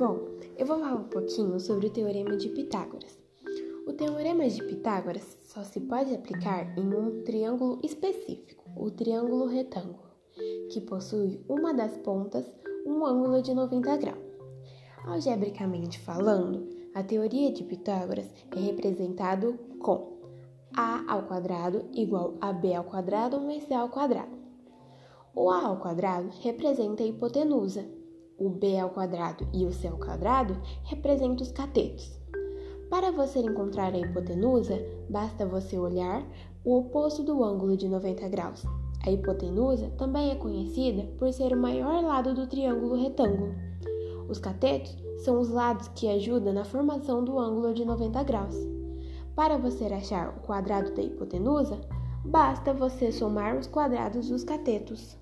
vou falar um pouquinho sobre o Teorema de Pitágoras. O Teorema de Pitágoras só se pode aplicar em um triângulo específico, o triângulo retângulo, que possui uma das pontas um ângulo de 90 graus. Algebricamente falando, a teoria de Pitágoras é representado com a ao quadrado igual a b ao quadrado mais c ao quadrado. O a ao quadrado representa a hipotenusa, o b ao quadrado e o c ao quadrado representam os catetos. Para você encontrar a hipotenusa, basta você olhar o oposto do ângulo de 90 graus. A hipotenusa também é conhecida por ser o maior lado do triângulo retângulo. Os catetos são os lados que ajudam na formação do ângulo de 90 graus. Para você achar o quadrado da hipotenusa, basta você somar os quadrados dos catetos.